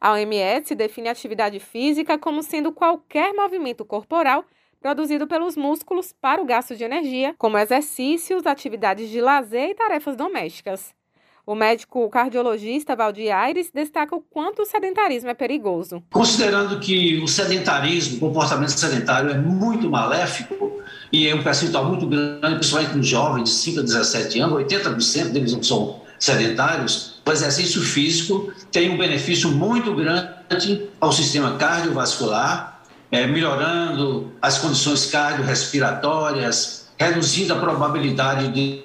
A OMS define atividade física como sendo qualquer movimento corporal produzido pelos músculos para o gasto de energia, como exercícios, atividades de lazer e tarefas domésticas. O médico cardiologista Valdir Aires destaca o quanto o sedentarismo é perigoso. Considerando que o sedentarismo, o comportamento sedentário é muito maléfico e é um percentual muito grande, principalmente nos jovens de 5 a 17 anos, 80% deles são sedentários, o exercício físico tem um benefício muito grande ao sistema cardiovascular, é, melhorando as condições cardiorrespiratórias, reduzindo a probabilidade de,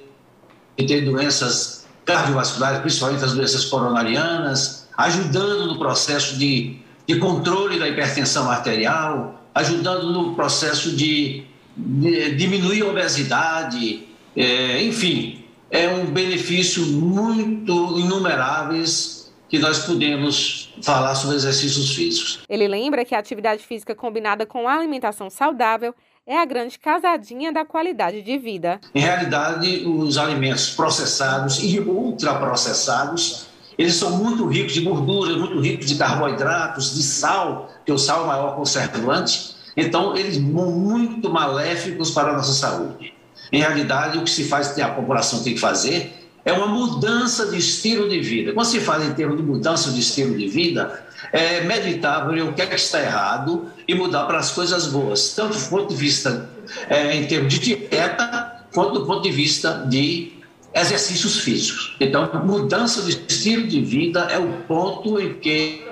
ter doenças cardiovasculares, principalmente as doenças coronarianas, ajudando no processo de, de controle da hipertensão arterial, ajudando no processo de, de diminuir a obesidade, é, enfim, é um benefício muito inumeráveis que nós podemos falar sobre exercícios físicos. Ele lembra que a atividade física combinada com a alimentação saudável é a grande casadinha da qualidade de vida. Em realidade, os alimentos processados e ultraprocessados, eles são muito ricos de gordura, muito ricos de carboidratos, de sal, que o sal é o maior conservante. Então, eles são muito maléficos para a nossa saúde. Em realidade, o que se faz, a população tem que fazer, é uma mudança de estilo de vida. Quando se fala em termos de mudança de estilo de vida, é meditar ver o que é que está errado e mudar para as coisas boas, tanto do ponto de vista é, em termos de dieta, quanto do ponto de vista de exercícios físicos. Então, mudança de estilo de vida é o ponto em que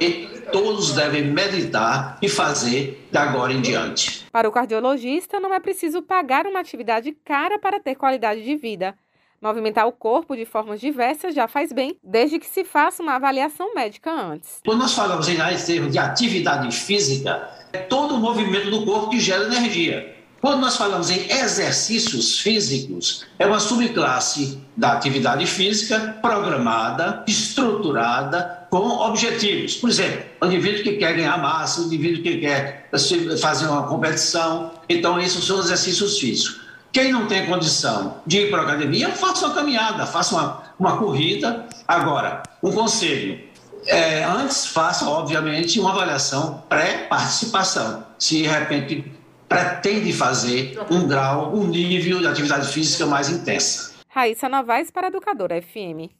todos devem meditar e fazer de agora em diante. Para o cardiologista, não é preciso pagar uma atividade cara para ter qualidade de vida. Movimentar o corpo de formas diversas já faz bem, desde que se faça uma avaliação médica antes. Quando nós falamos em termos de atividade física, é todo o movimento do corpo que gera energia. Quando nós falamos em exercícios físicos, é uma subclasse da atividade física programada, estruturada, com objetivos. Por exemplo, o indivíduo que quer ganhar massa, o indivíduo que quer fazer uma competição. Então, esses são os exercícios físicos. Quem não tem condição de ir para a academia, faça uma caminhada, faça uma, uma corrida. Agora, um conselho: é, antes faça, obviamente, uma avaliação pré-participação. Se de repente pretende fazer um grau, um nível de atividade física mais intensa. Raíssa Novaes para Educadora FM.